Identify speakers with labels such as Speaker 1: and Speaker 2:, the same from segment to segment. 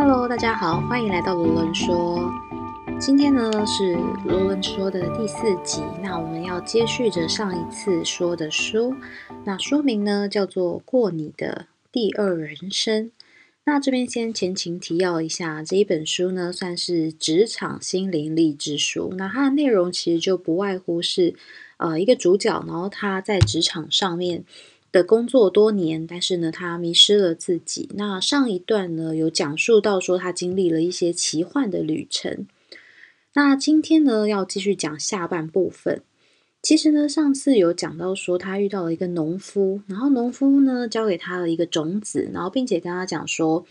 Speaker 1: Hello，大家好，欢迎来到罗伦说。今天呢是罗伦说的第四集，那我们要接续着上一次说的书，那书名呢叫做《过你的第二人生》。那这边先前情提要一下，这一本书呢算是职场心灵励志书。那它的内容其实就不外乎是，呃，一个主角，然后他在职场上面的工作多年，但是呢，他迷失了自己。那上一段呢有讲述到说他经历了一些奇幻的旅程。那今天呢要继续讲下半部分。其实呢，上次有讲到说他遇到了一个农夫，然后农夫呢交给他了一个种子，然后并且跟他讲说，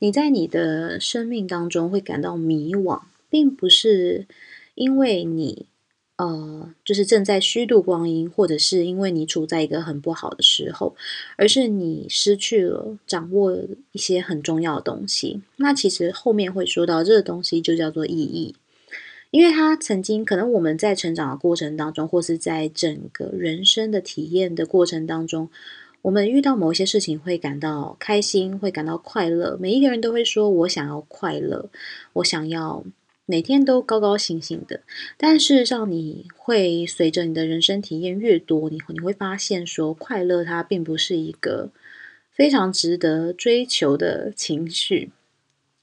Speaker 1: 你在你的生命当中会感到迷惘，并不是因为你呃就是正在虚度光阴，或者是因为你处在一个很不好的时候，而是你失去了掌握一些很重要的东西。那其实后面会说到这个东西就叫做意义。因为他曾经可能我们在成长的过程当中，或是在整个人生的体验的过程当中，我们遇到某些事情会感到开心，会感到快乐。每一个人都会说：“我想要快乐，我想要每天都高高兴兴的。”但事实上，你会随着你的人生体验越多，你你会发现说，快乐它并不是一个非常值得追求的情绪。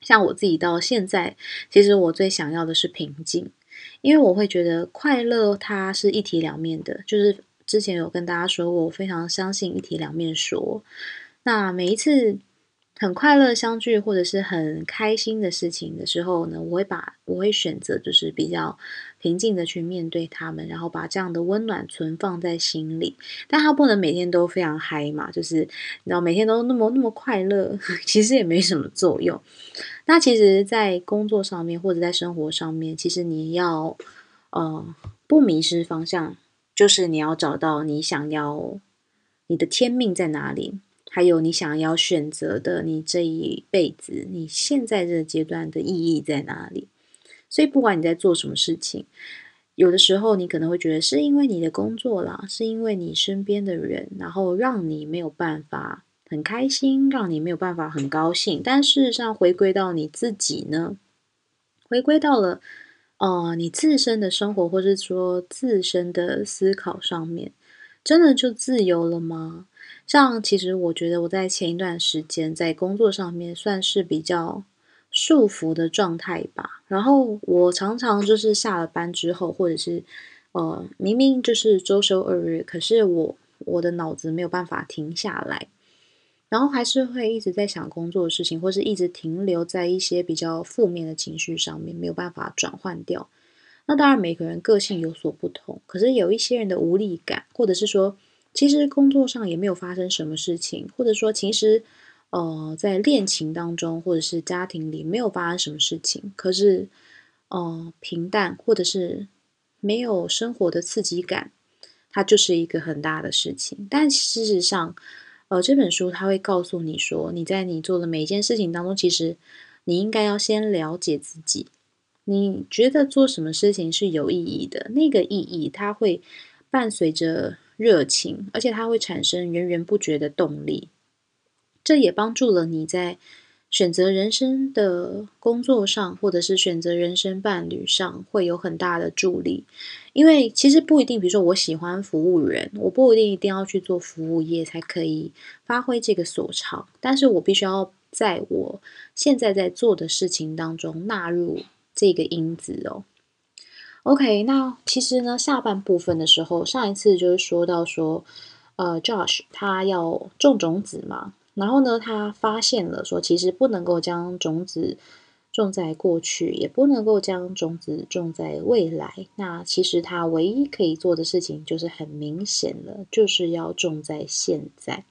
Speaker 1: 像我自己到现在，其实我最想要的是平静，因为我会觉得快乐它是一体两面的。就是之前有跟大家说过，我非常相信一体两面说。那每一次很快乐相聚或者是很开心的事情的时候呢，我会把我会选择就是比较。平静的去面对他们，然后把这样的温暖存放在心里。但他不能每天都非常嗨嘛，就是你知道每天都那么那么快乐，其实也没什么作用。那其实，在工作上面或者在生活上面，其实你要呃不迷失方向，就是你要找到你想要你的天命在哪里，还有你想要选择的你这一辈子，你现在这个阶段的意义在哪里。所以，不管你在做什么事情，有的时候你可能会觉得是因为你的工作啦，是因为你身边的人，然后让你没有办法很开心，让你没有办法很高兴。但事实上，回归到你自己呢，回归到了哦，你自身的生活，或者说自身的思考上面，真的就自由了吗？像其实我觉得我在前一段时间在工作上面算是比较。束缚的状态吧。然后我常常就是下了班之后，或者是呃，明明就是周休二日，可是我我的脑子没有办法停下来，然后还是会一直在想工作的事情，或是一直停留在一些比较负面的情绪上面，没有办法转换掉。那当然每个人个性有所不同，可是有一些人的无力感，或者是说其实工作上也没有发生什么事情，或者说其实。呃，在恋情当中，或者是家庭里，没有发生什么事情，可是，呃，平淡或者是没有生活的刺激感，它就是一个很大的事情。但事实上，呃，这本书它会告诉你说，你在你做的每一件事情当中，其实你应该要先了解自己。你觉得做什么事情是有意义的？那个意义，它会伴随着热情，而且它会产生源源不绝的动力。这也帮助了你在选择人生的工作上，或者是选择人生伴侣上，会有很大的助力。因为其实不一定，比如说我喜欢服务人，我不一定一定要去做服务业才可以发挥这个所长，但是我必须要在我现在在做的事情当中纳入这个因子哦。OK，那其实呢，下半部分的时候，上一次就是说到说，呃，Josh 他要种种子嘛。然后呢，他发现了说，其实不能够将种子种在过去，也不能够将种子种在未来。那其实他唯一可以做的事情，就是很明显了，就是要种在现在。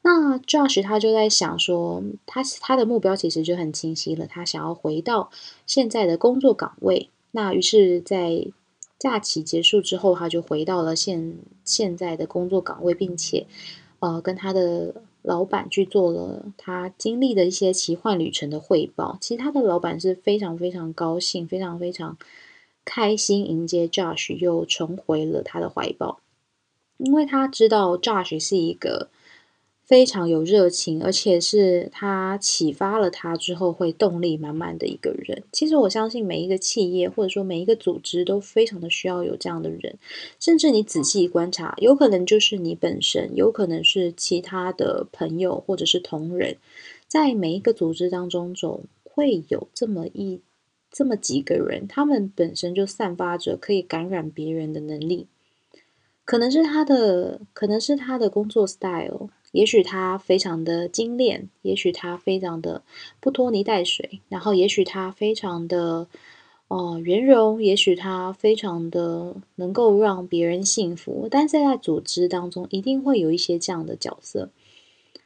Speaker 1: 那 Josh 他就在想说，他他的目标其实就很清晰了，他想要回到现在的工作岗位。那于是，在假期结束之后，他就回到了现现在的工作岗位，并且呃，跟他的。老板去做了他经历的一些奇幻旅程的汇报，其实他的老板是非常非常高兴，非常非常开心迎接 Josh 又重回了他的怀抱，因为他知道 Josh 是一个非常有热情，而且是他启发了他之后会动力满满的一个人。其实我相信每一个企业或者说每一个组织都非常的需要有这样的人。甚至你仔细观察，有可能就是你本身，有可能是其他的朋友或者是同仁，在每一个组织当中总会有这么一这么几个人，他们本身就散发着可以感染别人的能力。可能是他的，可能是他的工作 style。也许他非常的精炼，也许他非常的不拖泥带水，然后也许他非常的哦圆融，也许他非常的能够让别人幸福。但是在组织当中，一定会有一些这样的角色，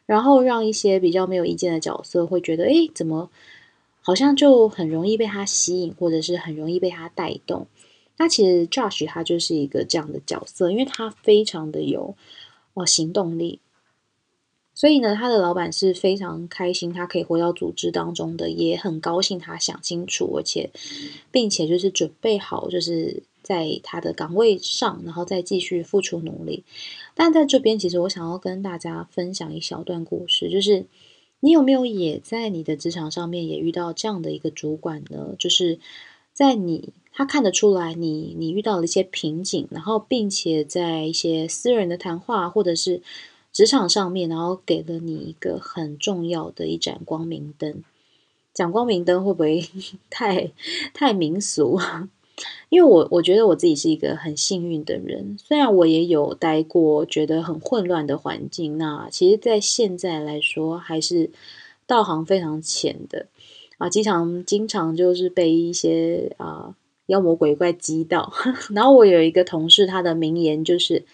Speaker 1: 然后让一些比较没有意见的角色会觉得，哎，怎么好像就很容易被他吸引，或者是很容易被他带动。那其实 Josh 他就是一个这样的角色，因为他非常的有哦行动力。所以呢，他的老板是非常开心，他可以回到组织当中的，也很高兴他想清楚，而且并且就是准备好，就是在他的岗位上，然后再继续付出努力。但在这边，其实我想要跟大家分享一小段故事，就是你有没有也在你的职场上面也遇到这样的一个主管呢？就是在你他看得出来你你遇到了一些瓶颈，然后并且在一些私人的谈话或者是。职场上面，然后给了你一个很重要的一盏光明灯。讲光明灯会不会 太太民俗？因为我我觉得我自己是一个很幸运的人，虽然我也有待过觉得很混乱的环境，那其实，在现在来说，还是道行非常浅的啊，经常经常就是被一些啊妖魔鬼怪击到。然后我有一个同事，他的名言就是。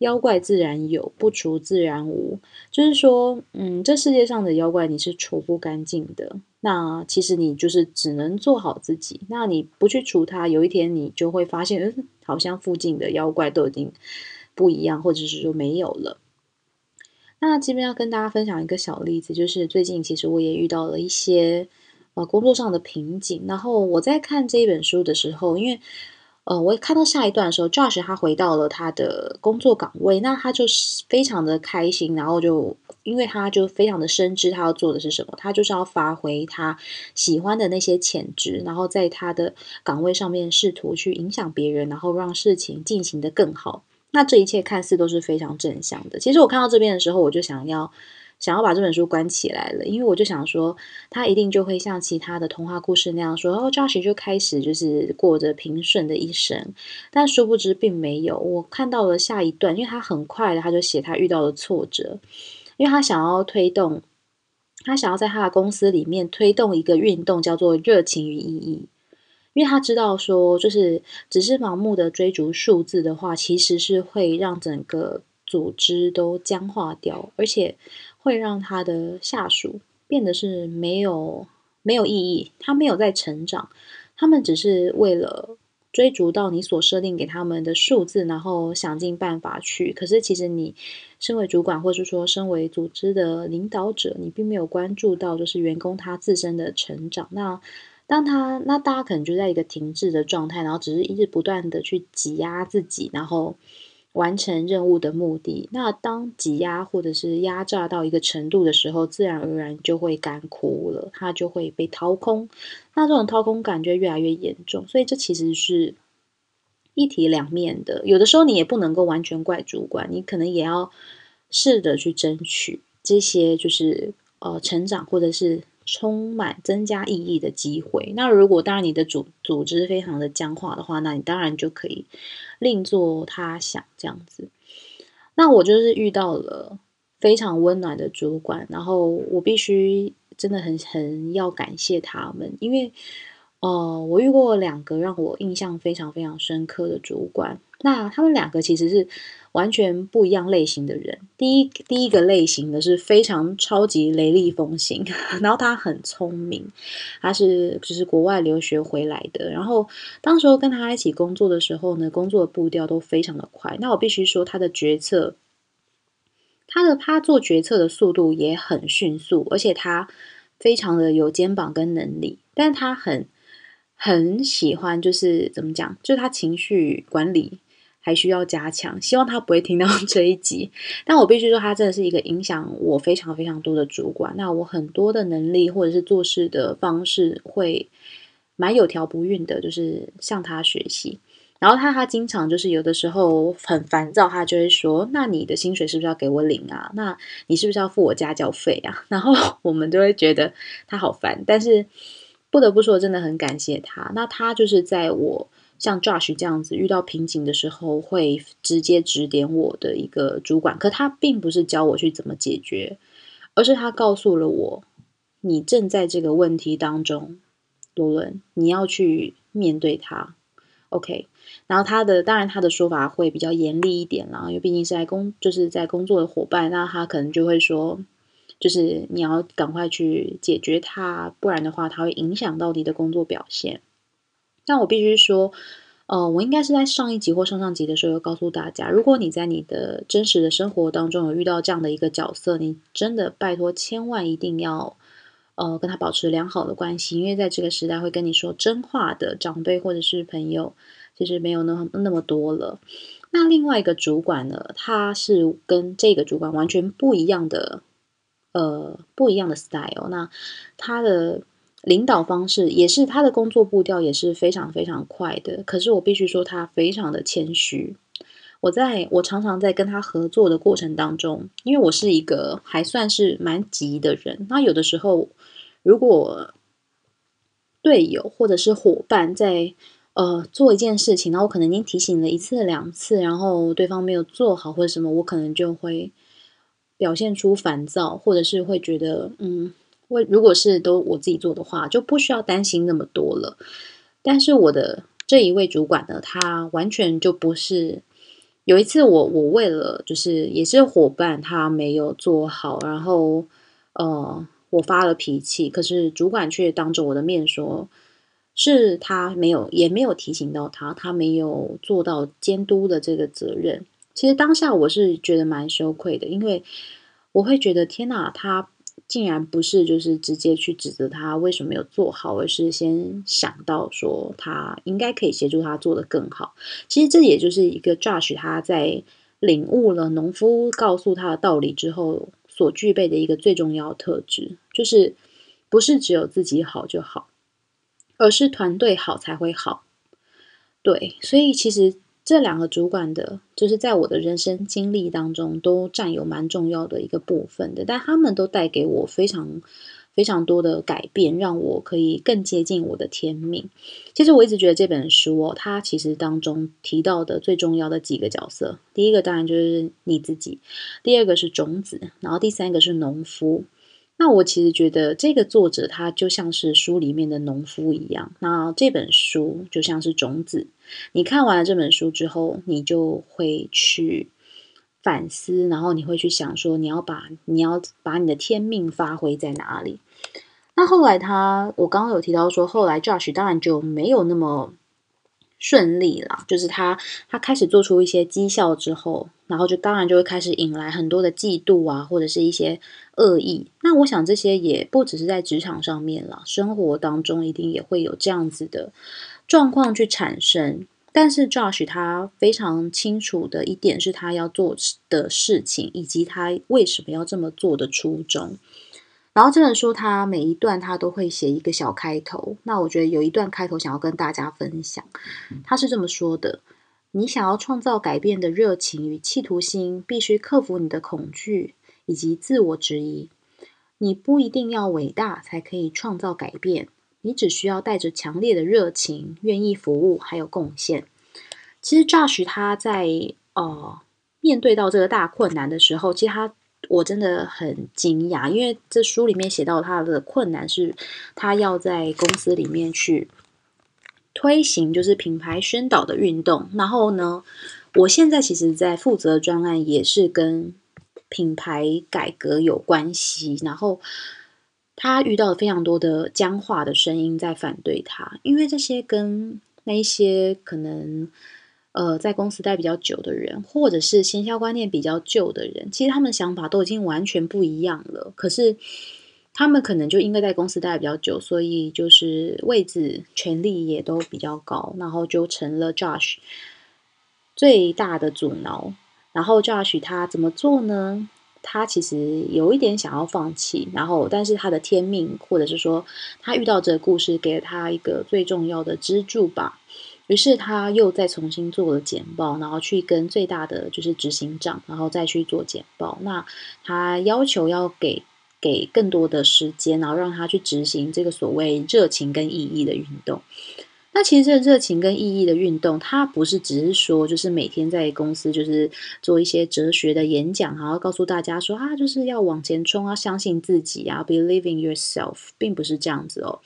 Speaker 1: 妖怪自然有，不除自然无。就是说，嗯，这世界上的妖怪你是除不干净的。那其实你就是只能做好自己。那你不去除它，有一天你就会发现，嗯，好像附近的妖怪都已经不一样，或者是说没有了。那这边要跟大家分享一个小例子，就是最近其实我也遇到了一些呃工作上的瓶颈。然后我在看这一本书的时候，因为。呃，我看到下一段的时候，Josh 他回到了他的工作岗位，那他就是非常的开心，然后就因为他就非常的深知他要做的是什么，他就是要发挥他喜欢的那些潜质，然后在他的岗位上面试图去影响别人，然后让事情进行的更好。那这一切看似都是非常正向的。其实我看到这边的时候，我就想要。想要把这本书关起来了，因为我就想说，他一定就会像其他的童话故事那样说，哦，Josh 就开始就是过着平顺的一生，但殊不知并没有。我看到了下一段，因为他很快的他就写他遇到了挫折，因为他想要推动，他想要在他的公司里面推动一个运动，叫做热情与意义，因为他知道说，就是只是盲目的追逐数字的话，其实是会让整个组织都僵化掉，而且。会让他的下属变得是没有没有意义，他没有在成长，他们只是为了追逐到你所设定给他们的数字，然后想尽办法去。可是其实你身为主管，或者说身为组织的领导者，你并没有关注到就是员工他自身的成长。那当他那大家可能就在一个停滞的状态，然后只是一直不断的去挤压自己，然后。完成任务的目的，那当挤压或者是压榨到一个程度的时候，自然而然就会干枯了，它就会被掏空。那这种掏空感就越来越严重，所以这其实是一体两面的。有的时候你也不能够完全怪主管，你可能也要试着去争取这些，就是呃成长或者是。充满增加意义的机会。那如果当然你的组组织非常的僵化的话，那你当然就可以另作他想这样子。那我就是遇到了非常温暖的主管，然后我必须真的很很要感谢他们，因为呃，我遇过两个让我印象非常非常深刻的主管。那他们两个其实是。完全不一样类型的人。第一，第一个类型的是非常超级雷厉风行，然后他很聪明，他是就是国外留学回来的。然后当时候跟他一起工作的时候呢，工作的步调都非常的快。那我必须说，他的决策，他的他做决策的速度也很迅速，而且他非常的有肩膀跟能力。但他很很喜欢，就是怎么讲，就是他情绪管理。还需要加强。希望他不会听到 这一集。但我必须说，他真的是一个影响我非常非常多的主管。那我很多的能力或者是做事的方式会蛮有条不紊的，就是向他学习。然后他他经常就是有的时候很烦躁，他就会说：“那你的薪水是不是要给我领啊？那你是不是要付我家教费啊？” 然后我们就会觉得他好烦，但是不得不说，真的很感谢他。那他就是在我像 Josh 这样子遇到瓶颈的时候，会直接指点我的一个主管。可他并不是教我去怎么解决，而是他告诉了我：“你正在这个问题当中，罗伦，你要去面对它。” OK。然后他的当然他的说法会比较严厉一点啦，因为毕竟是在工就是在工作的伙伴，那他可能就会说，就是你要赶快去解决它，不然的话，它会影响到你的工作表现。但我必须说，呃，我应该是在上一集或上上集的时候有告诉大家，如果你在你的真实的生活当中有遇到这样的一个角色，你真的拜托千万一定要呃跟他保持良好的关系，因为在这个时代会跟你说真话的长辈或者是朋友。其实没有那那么多了。那另外一个主管呢，他是跟这个主管完全不一样的，呃，不一样的 style。那他的领导方式也是他的工作步调也是非常非常快的。可是我必须说，他非常的谦虚。我在我常常在跟他合作的过程当中，因为我是一个还算是蛮急的人。那有的时候，如果队友或者是伙伴在呃，做一件事情，然后我可能已经提醒了一次两次，然后对方没有做好或者什么，我可能就会表现出烦躁，或者是会觉得，嗯，我如果是都我自己做的话，就不需要担心那么多了。但是我的这一位主管呢，他完全就不是。有一次，我我为了就是也是伙伴，他没有做好，然后呃，我发了脾气，可是主管却当着我的面说。是他没有，也没有提醒到他，他没有做到监督的这个责任。其实当下我是觉得蛮羞愧的，因为我会觉得天哪，他竟然不是就是直接去指责他为什么没有做好，而是先想到说他应该可以协助他做得更好。其实这也就是一个 Josh 他在领悟了农夫告诉他的道理之后所具备的一个最重要特质，就是不是只有自己好就好。而是团队好才会好，对，所以其实这两个主管的，就是在我的人生经历当中都占有蛮重要的一个部分的，但他们都带给我非常非常多的改变，让我可以更接近我的天命。其实我一直觉得这本书哦，它其实当中提到的最重要的几个角色，第一个当然就是你自己，第二个是种子，然后第三个是农夫。那我其实觉得这个作者他就像是书里面的农夫一样，那这本书就像是种子。你看完了这本书之后，你就会去反思，然后你会去想说，你要把你要把你的天命发挥在哪里。那后来他，我刚刚有提到说，后来 Josh 当然就没有那么。顺利了，就是他他开始做出一些绩效之后，然后就当然就会开始引来很多的嫉妒啊，或者是一些恶意。那我想这些也不只是在职场上面了，生活当中一定也会有这样子的状况去产生。但是 Josh 他非常清楚的一点是他要做的事情，以及他为什么要这么做的初衷。然后这本书，它每一段它都会写一个小开头。那我觉得有一段开头想要跟大家分享，他是这么说的：你想要创造改变的热情与企图心，必须克服你的恐惧以及自我质疑。你不一定要伟大才可以创造改变，你只需要带着强烈的热情，愿意服务还有贡献。其实 Josh 他在呃面对到这个大困难的时候，其实他。我真的很惊讶，因为这书里面写到他的困难是，他要在公司里面去推行就是品牌宣导的运动。然后呢，我现在其实，在负责专案也是跟品牌改革有关系。然后他遇到了非常多的僵化的声音在反对他，因为这些跟那一些可能。呃，在公司待比较久的人，或者是行销观念比较旧的人，其实他们想法都已经完全不一样了。可是他们可能就因为在公司待比较久，所以就是位置、权力也都比较高，然后就成了 Josh 最大的阻挠。然后 Josh 他怎么做呢？他其实有一点想要放弃，然后但是他的天命，或者是说他遇到这个故事，给了他一个最重要的支柱吧。于是他又再重新做了简报，然后去跟最大的就是执行长，然后再去做简报。那他要求要给给更多的时间，然后让他去执行这个所谓热情跟意义的运动。那其实这热情跟意义的运动，它不是只是说，就是每天在公司就是做一些哲学的演讲，然后告诉大家说啊，就是要往前冲啊，相信自己啊，believe in yourself，并不是这样子哦。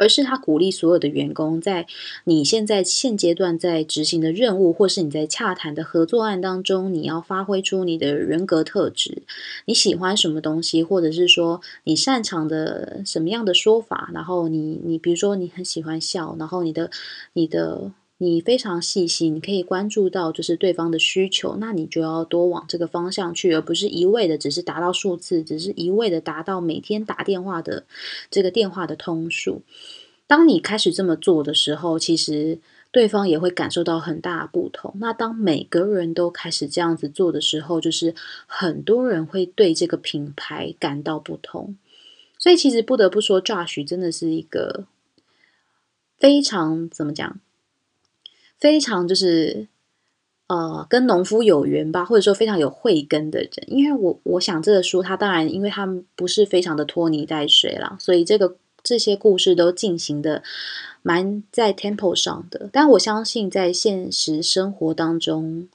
Speaker 1: 而是他鼓励所有的员工，在你现在现阶段在执行的任务，或是你在洽谈的合作案当中，你要发挥出你的人格特质，你喜欢什么东西，或者是说你擅长的什么样的说法，然后你你比如说你很喜欢笑，然后你的你的。你非常细心，你可以关注到就是对方的需求，那你就要多往这个方向去，而不是一味的只是达到数字，只是一味的达到每天打电话的这个电话的通数。当你开始这么做的时候，其实对方也会感受到很大不同。那当每个人都开始这样子做的时候，就是很多人会对这个品牌感到不同。所以其实不得不说，Josh 真的是一个非常怎么讲？非常就是呃，跟农夫有缘吧，或者说非常有慧根的人。因为我我想这个书，它当然因为他们不是非常的拖泥带水啦，所以这个这些故事都进行的蛮在 tempo 上的。但我相信在现实生活当中，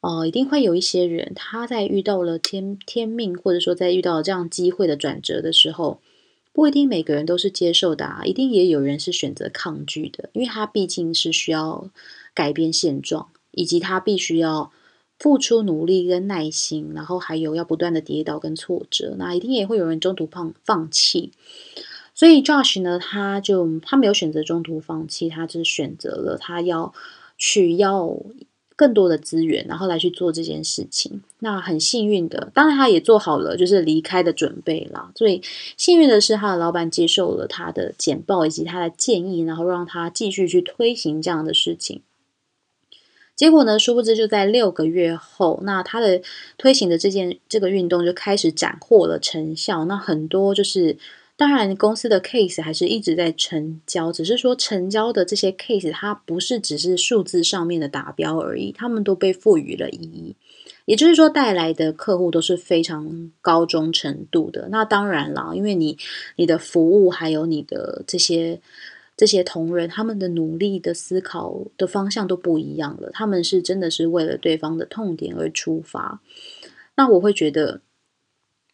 Speaker 1: 呃，一定会有一些人，他在遇到了天天命，或者说在遇到这样机会的转折的时候。不一定每个人都是接受的啊，一定也有人是选择抗拒的，因为他毕竟是需要改变现状，以及他必须要付出努力跟耐心，然后还有要不断的跌倒跟挫折，那一定也会有人中途放放弃。所以 Josh 呢，他就他没有选择中途放弃，他只是选择了他要去要。更多的资源，然后来去做这件事情。那很幸运的，当然他也做好了就是离开的准备啦。所以幸运的是，他的老板接受了他的简报以及他的建议，然后让他继续去推行这样的事情。结果呢，殊不知就在六个月后，那他的推行的这件这个运动就开始斩获了成效。那很多就是。当然，公司的 case 还是一直在成交，只是说成交的这些 case，它不是只是数字上面的达标而已，他们都被赋予了意义。也就是说，带来的客户都是非常高中程度的。那当然了，因为你你的服务还有你的这些这些同仁，他们的努力的思考的方向都不一样了。他们是真的是为了对方的痛点而出发。那我会觉得。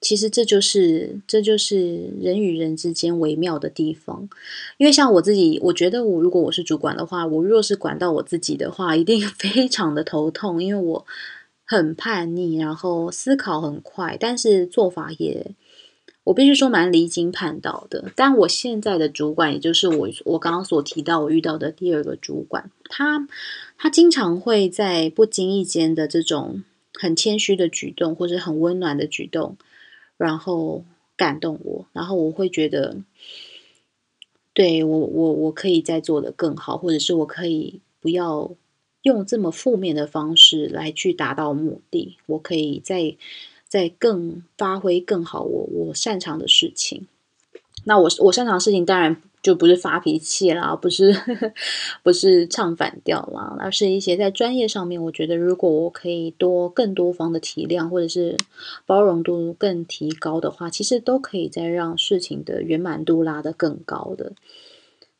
Speaker 1: 其实这就是这就是人与人之间微妙的地方，因为像我自己，我觉得我如果我是主管的话，我若是管到我自己的话，一定 非常的头痛，因为我很叛逆，然后思考很快，但是做法也，我必须说蛮离经叛道的。但我现在的主管，也就是我我刚刚所提到我遇到的第二个主管，他他经常会在不经意间的这种很谦虚的举动，或者很温暖的举动。然后感动我，然后我会觉得，对我我我可以再做的更好，或者是我可以不要用这么负面的方式来去达到目的，我可以再在更发挥更好我我擅长的事情。那我我擅长的事情当然。就不是发脾气啦，不是 不是唱反调啦，而是一些在专业上面，我觉得如果我可以多更多方的体谅，或者是包容度更提高的话，其实都可以再让事情的圆满度拉得更高的。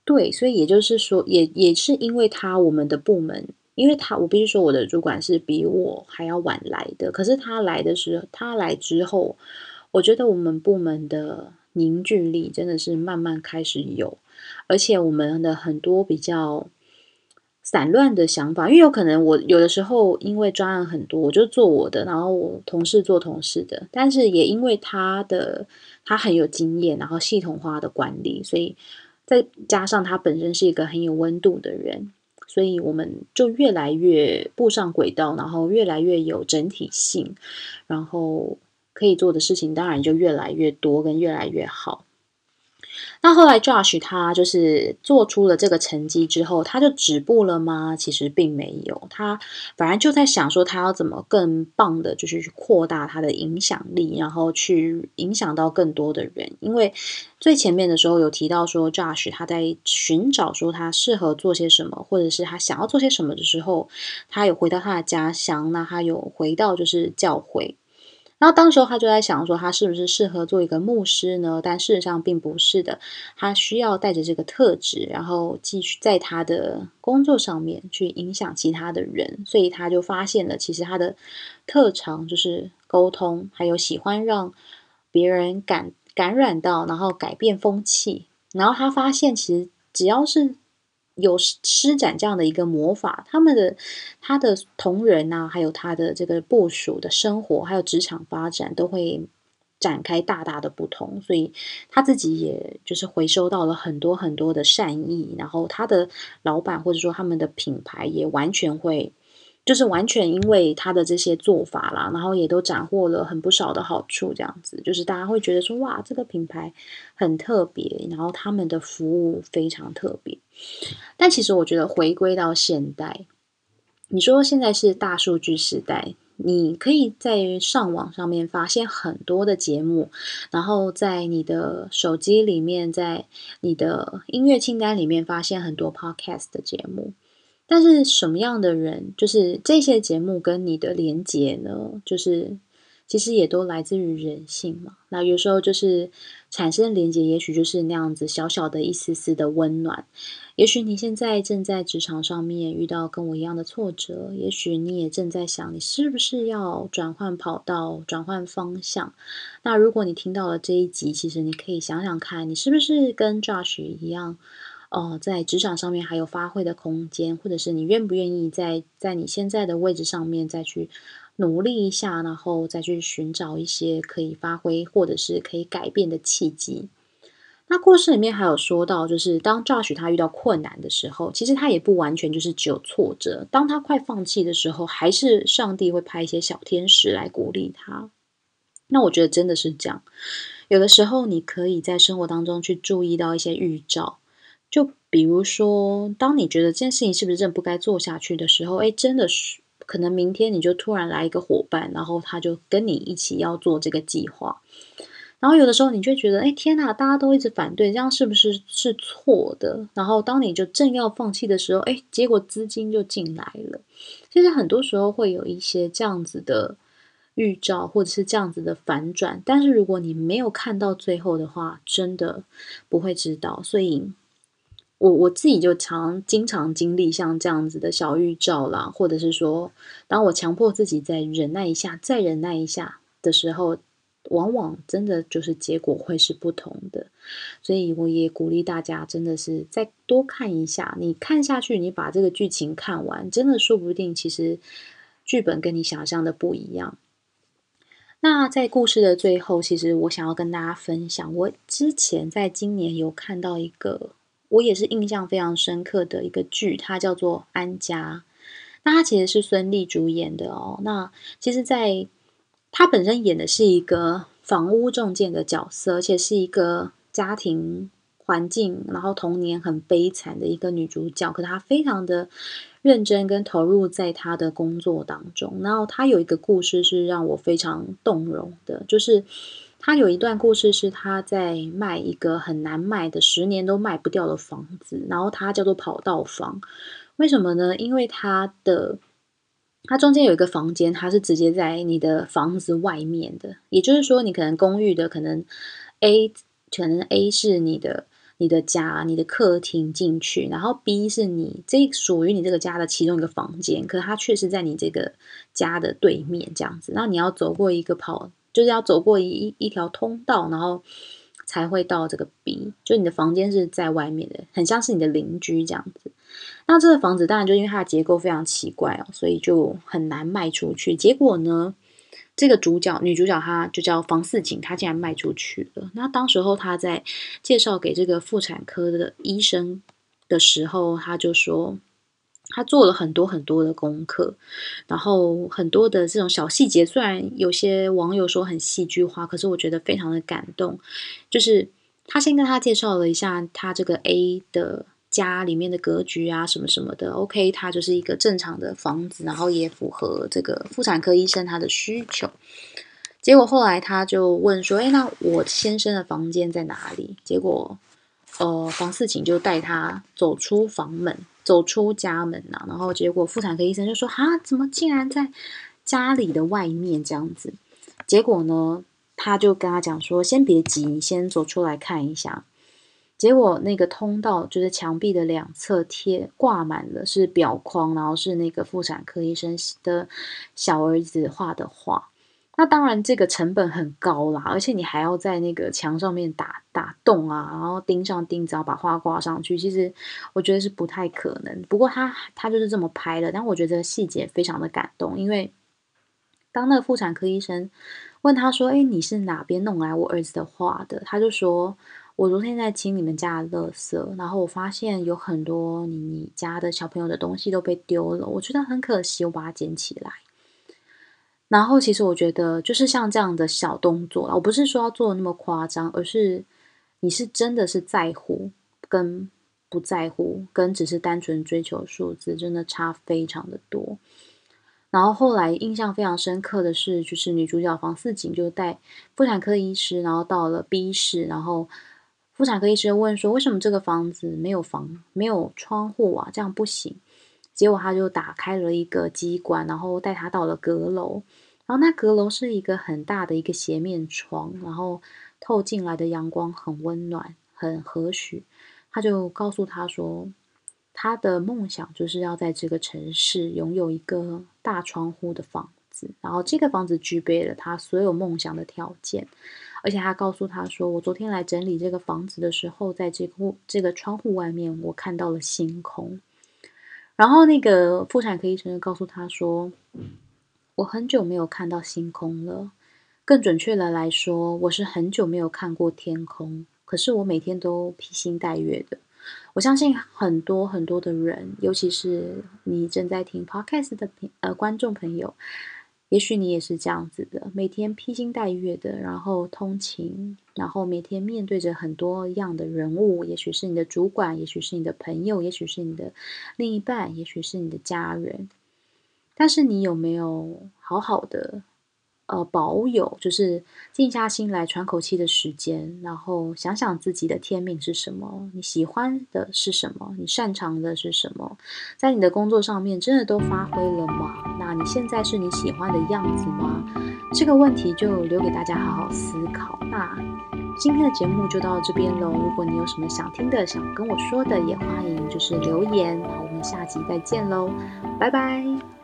Speaker 1: 对，所以也就是说，也也是因为他我们的部门，因为他我必须说我的主管是比我还要晚来的，可是他来的时候，他来之后，我觉得我们部门的。凝聚力真的是慢慢开始有，而且我们的很多比较散乱的想法，因为有可能我有的时候因为专案很多，我就做我的，然后我同事做同事的，但是也因为他的他很有经验，然后系统化的管理，所以再加上他本身是一个很有温度的人，所以我们就越来越步上轨道，然后越来越有整体性，然后。可以做的事情当然就越来越多，跟越来越好。那后来 Josh 他就是做出了这个成绩之后，他就止步了吗？其实并没有，他反而就在想说，他要怎么更棒的，就是去扩大他的影响力，然后去影响到更多的人。因为最前面的时候有提到说，Josh 他在寻找说他适合做些什么，或者是他想要做些什么的时候，他有回到他的家乡，那他有回到就是教会。然后当时候他就在想说，他是不是适合做一个牧师呢？但事实上并不是的，他需要带着这个特质，然后继续在他的工作上面去影响其他的人。所以他就发现了，其实他的特长就是沟通，还有喜欢让别人感感染到，然后改变风气。然后他发现，其实只要是。有施展这样的一个魔法，他们的他的同仁呐，还有他的这个部署的生活，还有职场发展，都会展开大大的不同。所以他自己也就是回收到了很多很多的善意，然后他的老板或者说他们的品牌也完全会。就是完全因为他的这些做法啦，然后也都斩获了很不少的好处，这样子就是大家会觉得说哇，这个品牌很特别，然后他们的服务非常特别。但其实我觉得回归到现代，你说现在是大数据时代，你可以在上网上面发现很多的节目，然后在你的手机里面，在你的音乐清单里面发现很多 podcast 的节目。但是什么样的人，就是这些节目跟你的连接呢？就是其实也都来自于人性嘛。那有时候就是产生连接，也许就是那样子小小的一丝丝的温暖。也许你现在正在职场上面遇到跟我一样的挫折，也许你也正在想，你是不是要转换跑道、转换方向？那如果你听到了这一集，其实你可以想想看，你是不是跟 Josh 一样？哦，在职场上面还有发挥的空间，或者是你愿不愿意在在你现在的位置上面再去努力一下，然后再去寻找一些可以发挥或者是可以改变的契机。那故事里面还有说到，就是当 Josh 他遇到困难的时候，其实他也不完全就是只有挫折。当他快放弃的时候，还是上帝会派一些小天使来鼓励他。那我觉得真的是这样，有的时候你可以在生活当中去注意到一些预兆。就比如说，当你觉得这件事情是不是真不该做下去的时候，哎，真的是可能明天你就突然来一个伙伴，然后他就跟你一起要做这个计划。然后有的时候你就觉得，哎，天哪，大家都一直反对，这样是不是是错的？然后当你就正要放弃的时候，哎，结果资金就进来了。其实很多时候会有一些这样子的预兆，或者是这样子的反转。但是如果你没有看到最后的话，真的不会知道。所以。我我自己就常经常经历像这样子的小预兆啦，或者是说，当我强迫自己再忍耐一下，再忍耐一下的时候，往往真的就是结果会是不同的。所以我也鼓励大家，真的是再多看一下。你看下去，你把这个剧情看完，真的说不定其实剧本跟你想象的不一样。那在故事的最后，其实我想要跟大家分享，我之前在今年有看到一个。我也是印象非常深刻的一个剧，它叫做《安家》。那它其实是孙俪主演的哦。那其实，在她本身演的是一个房屋中介的角色，而且是一个家庭环境，然后童年很悲惨的一个女主角。可她非常的认真跟投入在她的工作当中。然后她有一个故事是让我非常动容的，就是。他有一段故事是他在卖一个很难卖的十年都卖不掉的房子，然后它叫做跑道房。为什么呢？因为它的它中间有一个房间，它是直接在你的房子外面的，也就是说，你可能公寓的可能 A 可能 A 是你的你的家，你的客厅进去，然后 B 是你这属于你这个家的其中一个房间，可是它却是在你这个家的对面这样子，那你要走过一个跑。就是要走过一一条通道，然后才会到这个 B。就你的房间是在外面的，很像是你的邻居这样子。那这个房子当然就因为它的结构非常奇怪哦，所以就很难卖出去。结果呢，这个主角女主角她就叫房四锦，她竟然卖出去了。那当时候她在介绍给这个妇产科的医生的时候，她就说。他做了很多很多的功课，然后很多的这种小细节，虽然有些网友说很戏剧化，可是我觉得非常的感动。就是他先跟他介绍了一下他这个 A 的家里面的格局啊，什么什么的。OK，他就是一个正常的房子，然后也符合这个妇产科医生他的需求。结果后来他就问说：“哎，那我先生的房间在哪里？”结果，呃，房四景就带他走出房门，走出家门呐。然后结果妇产科医生就说：“啊，怎么竟然在家里的外面这样子？”结果呢？他就跟他讲说：“先别急，你先走出来看一下。”结果那个通道就是墙壁的两侧贴挂满了是表框，然后是那个妇产科医生的小儿子画的画。那当然这个成本很高啦，而且你还要在那个墙上面打打洞啊，然后钉上钉子，要把画挂上去。其实我觉得是不太可能。不过他他就是这么拍的，但我觉得细节非常的感动，因为当那个妇产科医生。问他说：“哎，你是哪边弄来我儿子的画的？”他就说：“我昨天在清你们家的垃圾，然后我发现有很多你你家的小朋友的东西都被丢了，我觉得很可惜，我把它捡起来。然后其实我觉得就是像这样的小动作，我不是说要做的那么夸张，而是你是真的是在乎跟不在乎，跟只是单纯追求数字，真的差非常的多。”然后后来印象非常深刻的是，就是女主角房四锦就带妇产科医师，然后到了 B 室，然后妇产科医师问说：“为什么这个房子没有房、没有窗户啊？这样不行。”结果他就打开了一个机关，然后带他到了阁楼，然后那阁楼是一个很大的一个斜面窗，然后透进来的阳光很温暖、很和煦。他就告诉他说。他的梦想就是要在这个城市拥有一个大窗户的房子，然后这个房子具备了他所有梦想的条件，而且他告诉他说：“我昨天来整理这个房子的时候，在这个这个窗户外面，我看到了星空。”然后那个妇产科医生就告诉他说：“我很久没有看到星空了，更准确的来说，我是很久没有看过天空。可是我每天都披星戴月的。”我相信很多很多的人，尤其是你正在听 podcast 的呃观众朋友，也许你也是这样子的，每天披星戴月的，然后通勤，然后每天面对着很多样的人物，也许是你的主管，也许是你的朋友，也许是你的另一半，也许是你的家人，但是你有没有好好的？呃，保有就是静下心来喘口气的时间，然后想想自己的天命是什么，你喜欢的是什么，你擅长的是什么，在你的工作上面真的都发挥了吗？那你现在是你喜欢的样子吗？这个问题就留给大家好好思考。那今天的节目就到这边喽。如果你有什么想听的、想跟我说的，也欢迎就是留言。那我们下集再见喽，拜拜。